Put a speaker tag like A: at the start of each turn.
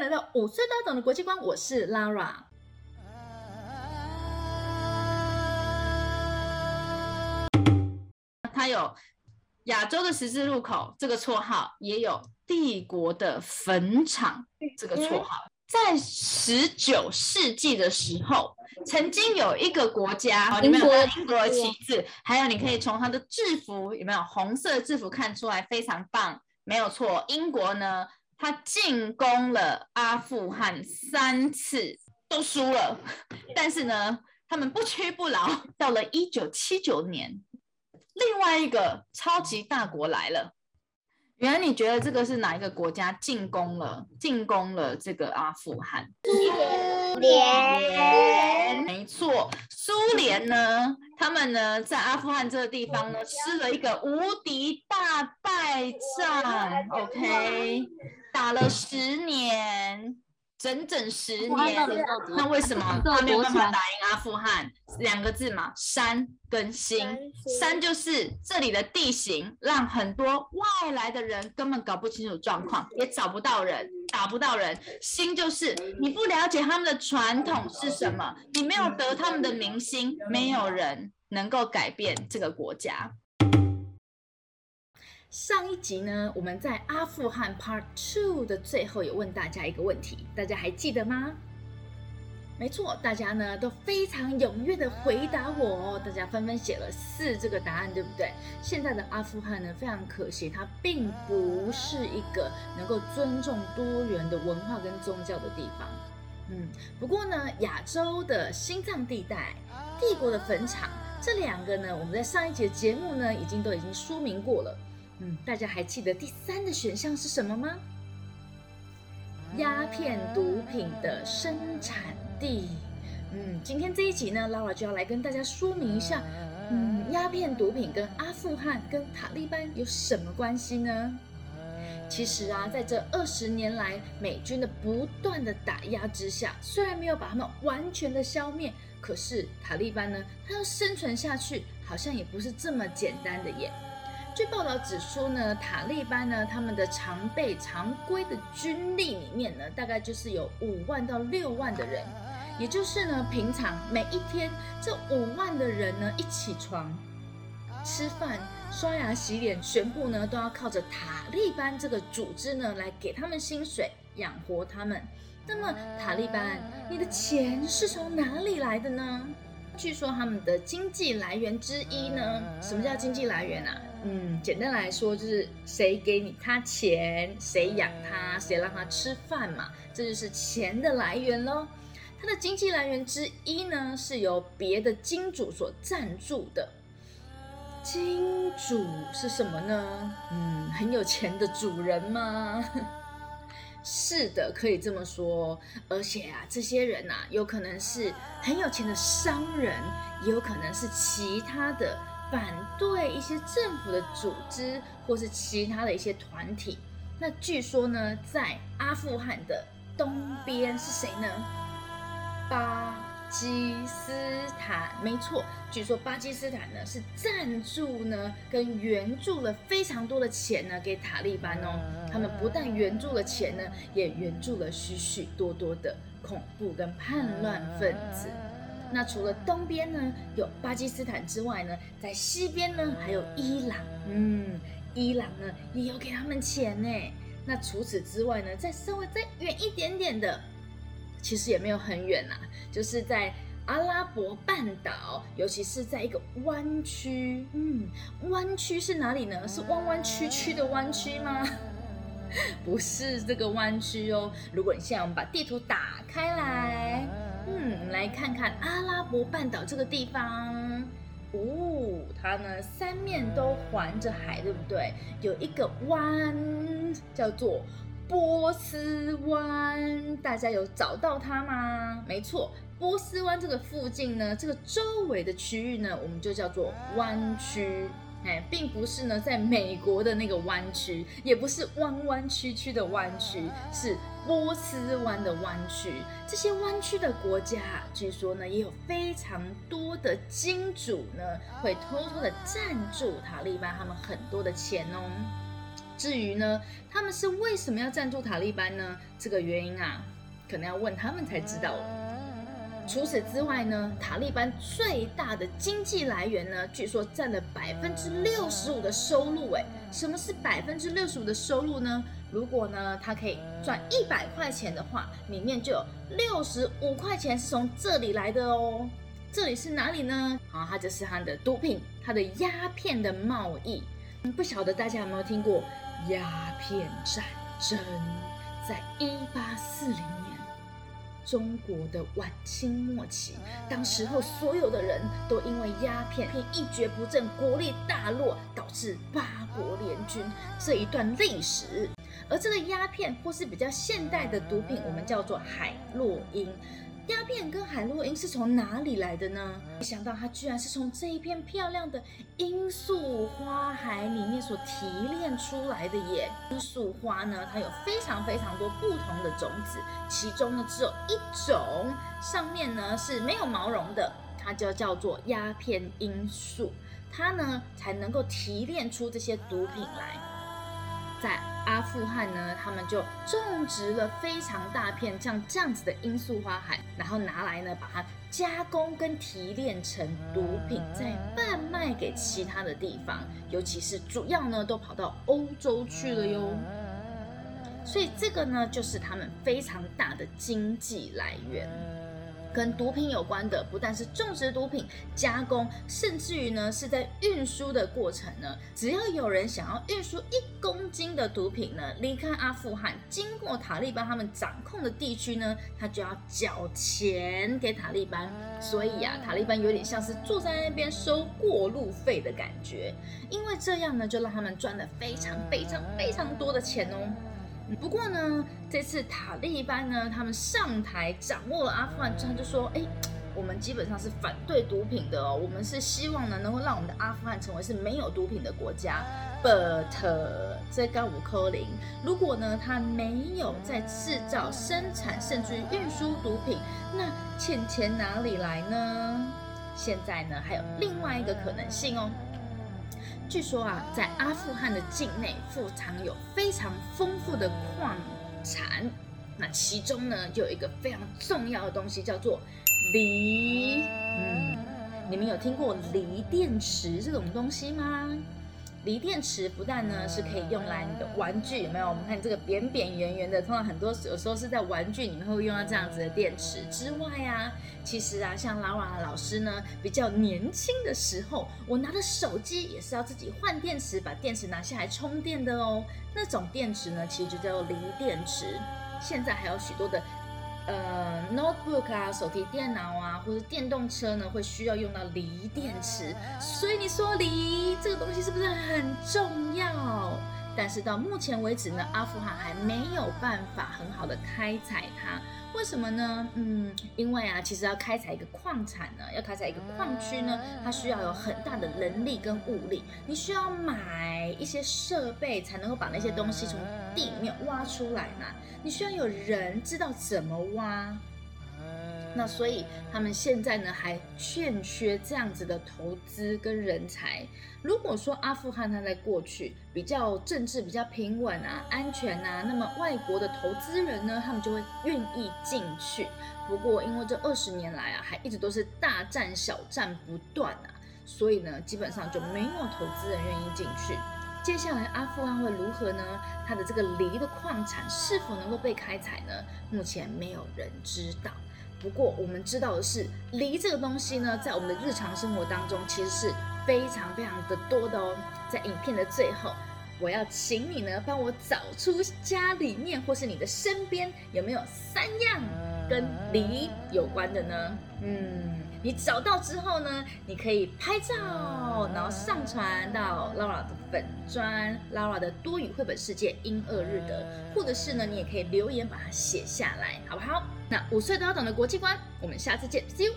A: 迎来到五岁都懂的国际观，我是 Lara。他有亚洲的十字路口这个绰号，也有帝国的坟场这个绰号。在十九世纪的时候，曾经有一个国家，有没有英国的旗帜？还有，你可以从它的制服有没有红色的制服看出来，非常棒，没有错。英国呢，它进攻了阿富汗三次都输了，但是呢，他们不屈不挠，到了一九七九年，另外一个超级大国来了。原来你觉得这个是哪一个国家进攻了？进攻了这个阿富汗？苏联，没错，苏联呢？他们呢在阿富汗这个地方呢吃了一个无敌大败仗，OK，打了十年。整整十年，那为什么他没有办法打赢阿富汗？两个字嘛，山跟心。山就是这里的地形，让很多外来的人根本搞不清楚状况，也找不到人，打不到人。心就是你不了解他们的传统是什么，你没有得他们的民心，没有人能够改变这个国家。上一集呢，我们在阿富汗 Part Two 的最后有问大家一个问题，大家还记得吗？没错，大家呢都非常踊跃的回答我，大家纷纷写了四这个答案，对不对？现在的阿富汗呢，非常可惜，它并不是一个能够尊重多元的文化跟宗教的地方。嗯，不过呢，亚洲的心脏地带、帝国的坟场这两个呢，我们在上一节节目呢，已经都已经说明过了。嗯，大家还记得第三的选项是什么吗？鸦片毒品的生产地。嗯，今天这一集呢，Lara 就要来跟大家说明一下，嗯，鸦片毒品跟阿富汗跟塔利班有什么关系呢？其实啊，在这二十年来，美军的不断的打压之下，虽然没有把他们完全的消灭，可是塔利班呢，他要生存下去，好像也不是这么简单的耶。据报道指出呢，塔利班呢，他们的常备常规的军力里面呢，大概就是有五万到六万的人，也就是呢，平常每一天这五万的人呢，一起床、吃饭、刷牙、洗脸，全部呢都要靠着塔利班这个组织呢来给他们薪水养活他们。那么塔利班，你的钱是从哪里来的呢？据说他们的经济来源之一呢，什么叫经济来源啊？嗯，简单来说就是谁给你他钱，谁养他，谁让他吃饭嘛，这就是钱的来源喽。他的经济来源之一呢，是由别的金主所赞助的。金主是什么呢？嗯，很有钱的主人吗？是的，可以这么说。而且啊，这些人啊，有可能是很有钱的商人，也有可能是其他的。反对一些政府的组织或是其他的一些团体。那据说呢，在阿富汗的东边是谁呢？巴基斯坦，没错。据说巴基斯坦呢是赞助呢跟援助了非常多的钱呢给塔利班哦。他们不但援助了钱呢，也援助了许许多多的恐怖跟叛乱分子。那除了东边呢有巴基斯坦之外呢，在西边呢还有伊朗，嗯，伊朗呢也有给他们钱呢。那除此之外呢，再稍微再远一点点的，其实也没有很远呐，就是在阿拉伯半岛，尤其是在一个湾区，嗯，湾区是哪里呢？是弯弯曲曲的弯曲吗？不是这个弯曲哦。如果你现在我们把地图打开来。来看看阿拉伯半岛这个地方，哦，它呢三面都环着海，对不对？有一个湾叫做波斯湾，大家有找到它吗？没错，波斯湾这个附近呢，这个周围的区域呢，我们就叫做湾区。哎，并不是呢，在美国的那个湾区，也不是弯弯曲曲的湾区，是波斯湾的湾区。这些湾区的国家，据说呢，也有非常多的金主呢，会偷偷的赞助塔利班他们很多的钱哦。至于呢，他们是为什么要赞助塔利班呢？这个原因啊，可能要问他们才知道。除此之外呢，塔利班最大的经济来源呢，据说占了百分之六十五的收入。诶，什么是百分之六十五的收入呢？如果呢，他可以赚一百块钱的话，里面就有六十五块钱是从这里来的哦。这里是哪里呢？啊，它就是它的毒品，它的鸦片的贸易。不晓得大家有没有听过鸦片战争？在一八四零年。中国的晚清末期，当时候所有的人都因为鸦片一蹶不振，国力大落，导致八国联军这一段历史。而这个鸦片或是比较现代的毒品，我们叫做海洛因。鸦片跟海洛因是从哪里来的呢？没想到它居然是从这一片漂亮的罂粟花海里面所提炼出来的耶！罂粟花呢，它有非常非常多不同的种子，其中呢只有一种上面呢是没有毛绒的，它就叫做鸦片罂粟，它呢才能够提炼出这些毒品来。在阿富汗呢，他们就种植了非常大片像这样子的罂粟花海，然后拿来呢，把它加工跟提炼成毒品，再贩卖给其他的地方，尤其是主要呢，都跑到欧洲去了哟。所以这个呢，就是他们非常大的经济来源。跟毒品有关的，不但是种植毒品、加工，甚至于呢是在运输的过程呢。只要有人想要运输一公斤的毒品呢，离开阿富汗，经过塔利班他们掌控的地区呢，他就要缴钱给塔利班。所以啊，塔利班有点像是坐在那边收过路费的感觉，因为这样呢，就让他们赚了非常非常非常多的钱哦。不过呢，这次塔利班呢，他们上台掌握了阿富汗之后，就说：“哎，我们基本上是反对毒品的哦，我们是希望呢，能够让我们的阿富汗成为是没有毒品的国家。But 这高五科林，如果呢，他没有在制造、生产，甚至于运输毒品，那欠钱哪里来呢？现在呢，还有另外一个可能性哦。”据说啊，在阿富汗的境内富藏有非常丰富的矿产，那其中呢，就有一个非常重要的东西，叫做锂。嗯，你们有听过锂电池这种东西吗？锂电池不但呢是可以用来你的玩具，有没有？我们看这个扁扁圆圆的，通常很多有时候是在玩具里面会用到这样子的电池之外啊，其实啊，像拉瓦老师呢比较年轻的时候，我拿的手机也是要自己换电池，把电池拿下来充电的哦。那种电池呢，其实就叫做锂电池。现在还有许多的。呃，notebook 啊，手提电脑啊，或者电动车呢，会需要用到锂电池。所以你说锂这个东西是不是很重要？但是到目前为止呢，阿富汗还没有办法很好的开采它。为什么呢？嗯，因为啊，其实要开采一个矿产呢，要开采一个矿区呢，它需要有很大的人力跟物力。你需要买一些设备，才能够把那些东西从地里面挖出来嘛。你需要有人知道怎么挖。那所以他们现在呢，还欠缺这样子的投资跟人才。如果说阿富汗它在过去比较政治比较平稳啊、安全啊，那么外国的投资人呢，他们就会愿意进去。不过因为这二十年来啊，还一直都是大战小战不断啊，所以呢，基本上就没有投资人愿意进去。接下来阿富汗会如何呢？它的这个锂的矿产是否能够被开采呢？目前没有人知道。不过我们知道的是，梨这个东西呢，在我们的日常生活当中，其实是非常非常的多的哦。在影片的最后，我要请你呢，帮我找出家里面或是你的身边有没有三样跟梨有关的呢？嗯，你找到之后呢，你可以拍照，然后上传到 Laura 的粉砖，Laura 的多语绘本世界英二日德，或者是呢，你也可以留言把它写下来，好不好？那五岁都要懂的国际观，我们下次见，See you。